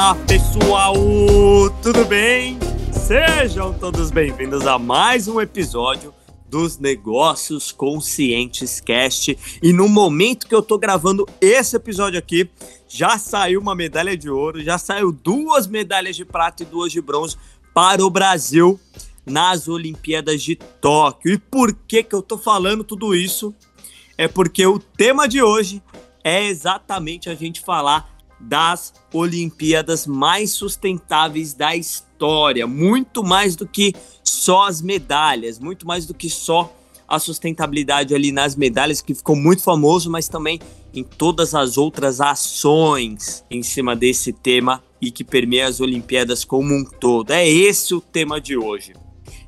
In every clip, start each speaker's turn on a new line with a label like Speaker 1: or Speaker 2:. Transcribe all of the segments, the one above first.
Speaker 1: Fala pessoal, tudo bem? Sejam todos bem-vindos a mais um episódio dos Negócios Conscientes Cast. E no momento que eu tô gravando esse episódio aqui, já saiu uma medalha de ouro, já saiu duas medalhas de prata e duas de bronze para o Brasil nas Olimpíadas de Tóquio. E por que que eu tô falando tudo isso? É porque o tema de hoje é exatamente a gente falar das Olimpíadas mais sustentáveis da história, muito mais do que só as medalhas, muito mais do que só a sustentabilidade ali nas medalhas, que ficou muito famoso, mas também em todas as outras ações em cima desse tema e que permeia as Olimpíadas como um todo. É esse o tema de hoje.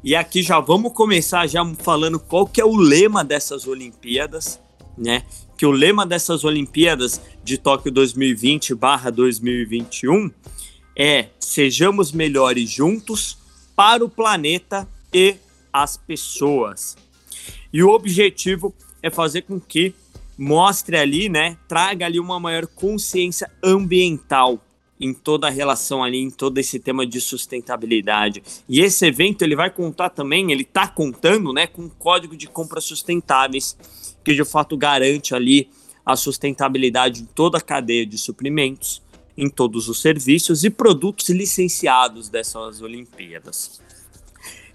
Speaker 1: E aqui já vamos começar já falando qual que é o lema dessas Olimpíadas, né? Que o lema dessas Olimpíadas de Tóquio 2020/2021 é sejamos melhores juntos para o planeta e as pessoas. E o objetivo é fazer com que mostre ali, né, traga ali uma maior consciência ambiental em toda a relação ali, em todo esse tema de sustentabilidade. E esse evento ele vai contar também, ele está contando, né, com um código de compras sustentáveis que de fato garante ali a sustentabilidade em toda a cadeia de suprimentos, em todos os serviços e produtos licenciados dessas Olimpíadas.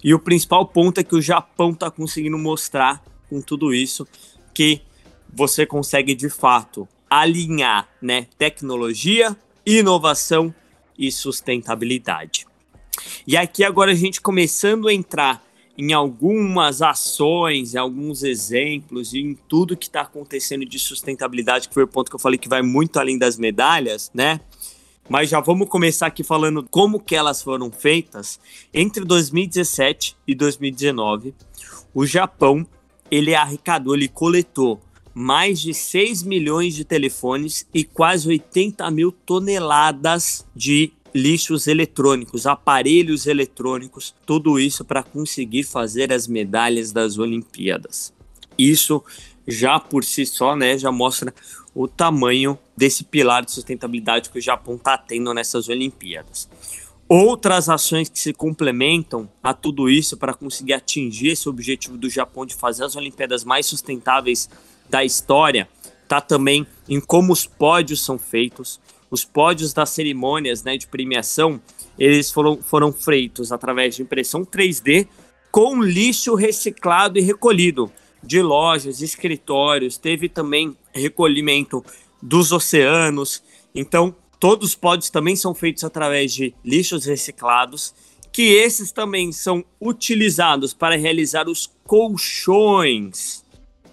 Speaker 1: E o principal ponto é que o Japão está conseguindo mostrar com tudo isso que você consegue de fato alinhar né, tecnologia, inovação e sustentabilidade. E aqui agora a gente começando a entrar em algumas ações, em alguns exemplos e em tudo que está acontecendo de sustentabilidade, que foi o ponto que eu falei que vai muito além das medalhas, né? Mas já vamos começar aqui falando como que elas foram feitas. Entre 2017 e 2019, o Japão ele arrecadou, ele coletou mais de 6 milhões de telefones e quase 80 mil toneladas de lixos eletrônicos, aparelhos eletrônicos, tudo isso para conseguir fazer as medalhas das Olimpíadas. Isso já por si só, né, já mostra o tamanho desse pilar de sustentabilidade que o Japão está tendo nessas Olimpíadas. Outras ações que se complementam a tudo isso para conseguir atingir esse objetivo do Japão de fazer as Olimpíadas mais sustentáveis da história, tá também em como os pódios são feitos, os pódios das cerimônias né, de premiação, eles foram, foram feitos através de impressão 3D com lixo reciclado e recolhido de lojas, escritórios, teve também recolhimento dos oceanos. Então, todos os pódios também são feitos através de lixos reciclados, que esses também são utilizados para realizar os colchões.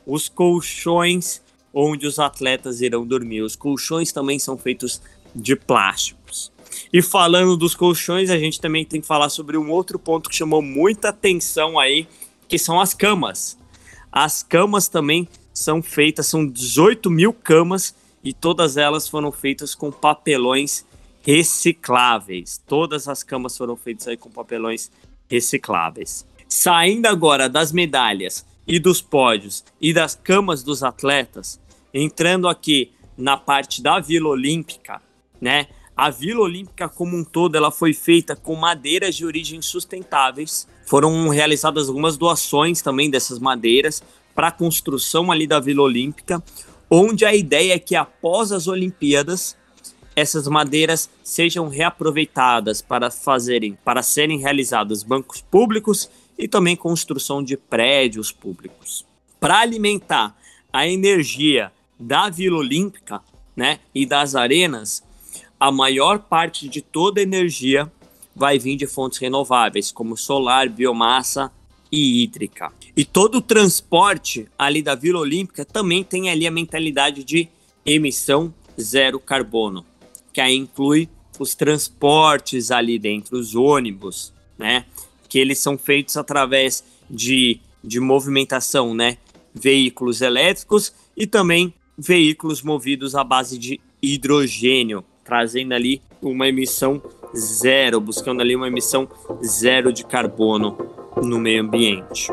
Speaker 1: Os colchões onde os atletas irão dormir. Os colchões também são feitos de plásticos. E falando dos colchões, a gente também tem que falar sobre um outro ponto que chamou muita atenção aí, que são as camas. As camas também são feitas, são 18 mil camas e todas elas foram feitas com papelões recicláveis. Todas as camas foram feitas aí com papelões recicláveis. Saindo agora das medalhas e dos pódios e das camas dos atletas, entrando aqui na parte da Vila Olímpica, né? A Vila Olímpica como um todo, ela foi feita com madeiras de origem sustentáveis. Foram realizadas algumas doações também dessas madeiras para a construção ali da Vila Olímpica, onde a ideia é que após as Olimpíadas essas madeiras sejam reaproveitadas para fazerem, para serem realizados bancos públicos e também construção de prédios públicos. Para alimentar a energia da Vila Olímpica, né, e das arenas, a maior parte de toda a energia vai vir de fontes renováveis, como solar, biomassa e hídrica. E todo o transporte ali da Vila Olímpica também tem ali a mentalidade de emissão zero carbono, que aí inclui os transportes ali dentro, os ônibus, né? Que eles são feitos através de, de movimentação, né? Veículos elétricos e também veículos movidos à base de hidrogênio, trazendo ali uma emissão zero, buscando ali uma emissão zero de carbono no meio ambiente.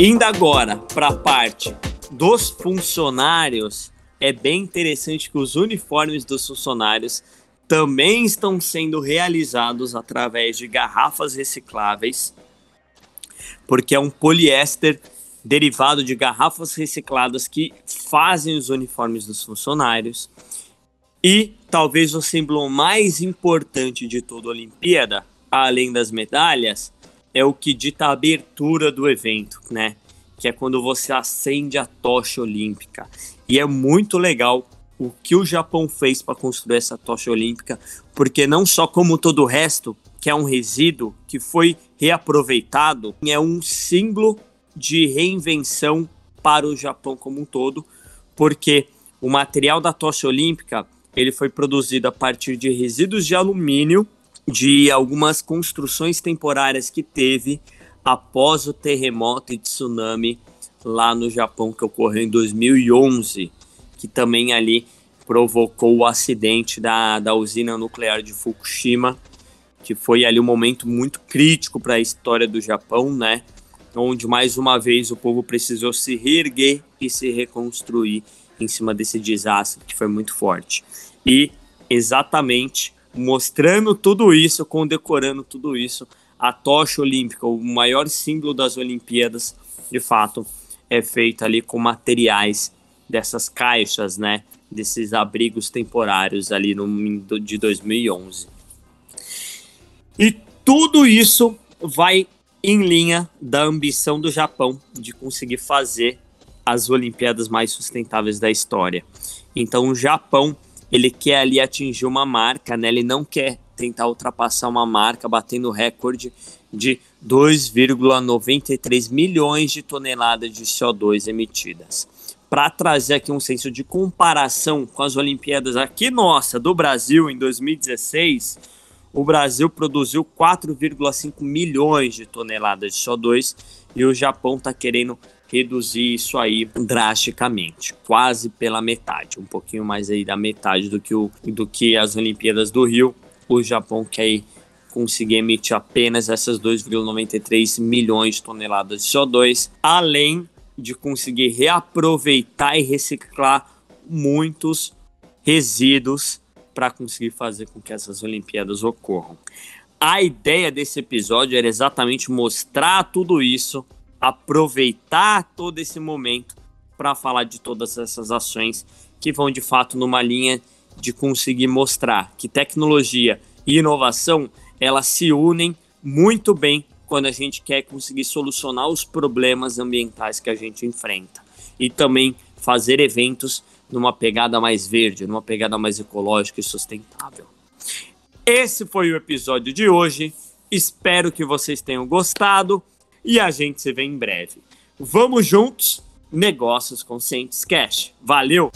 Speaker 1: Indo agora para a parte dos funcionários, é bem interessante que os uniformes dos funcionários também estão sendo realizados através de garrafas recicláveis, porque é um poliéster derivado de garrafas recicladas que fazem os uniformes dos funcionários. E talvez o símbolo mais importante de toda a Olimpíada, além das medalhas, é o que dita a abertura do evento, né? Que é quando você acende a tocha olímpica. E é muito legal o que o Japão fez para construir essa tocha olímpica, porque não só como todo o resto, que é um resíduo que foi reaproveitado, é um símbolo de reinvenção para o Japão como um todo, porque o material da tocha olímpica ele foi produzido a partir de resíduos de alumínio de algumas construções temporárias que teve após o terremoto e tsunami lá no Japão que ocorreu em 2011 que também ali provocou o acidente da, da usina nuclear de Fukushima, que foi ali um momento muito crítico para a história do Japão, né? Onde mais uma vez o povo precisou se reerguer e se reconstruir em cima desse desastre que foi muito forte. E exatamente mostrando tudo isso, condecorando tudo isso, a tocha olímpica, o maior símbolo das Olimpíadas, de fato, é feita ali com materiais dessas caixas, né? Desses abrigos temporários ali no de 2011. E tudo isso vai em linha da ambição do Japão de conseguir fazer as Olimpíadas mais sustentáveis da história. Então o Japão ele quer ali atingir uma marca, né? Ele não quer tentar ultrapassar uma marca batendo recorde de 2,93 milhões de toneladas de CO2 emitidas para trazer aqui um senso de comparação com as Olimpíadas aqui nossa do Brasil em 2016, o Brasil produziu 4,5 milhões de toneladas de CO2 e o Japão está querendo reduzir isso aí drasticamente, quase pela metade, um pouquinho mais aí da metade do que, o, do que as Olimpíadas do Rio. O Japão quer conseguir emitir apenas essas 2,93 milhões de toneladas de CO2, além de conseguir reaproveitar e reciclar muitos resíduos para conseguir fazer com que essas Olimpíadas ocorram. A ideia desse episódio era exatamente mostrar tudo isso, aproveitar todo esse momento para falar de todas essas ações que vão de fato numa linha de conseguir mostrar que tecnologia e inovação elas se unem muito bem quando a gente quer conseguir solucionar os problemas ambientais que a gente enfrenta. E também fazer eventos numa pegada mais verde, numa pegada mais ecológica e sustentável. Esse foi o episódio de hoje. Espero que vocês tenham gostado e a gente se vê em breve. Vamos juntos, Negócios Conscientes Cash. Valeu!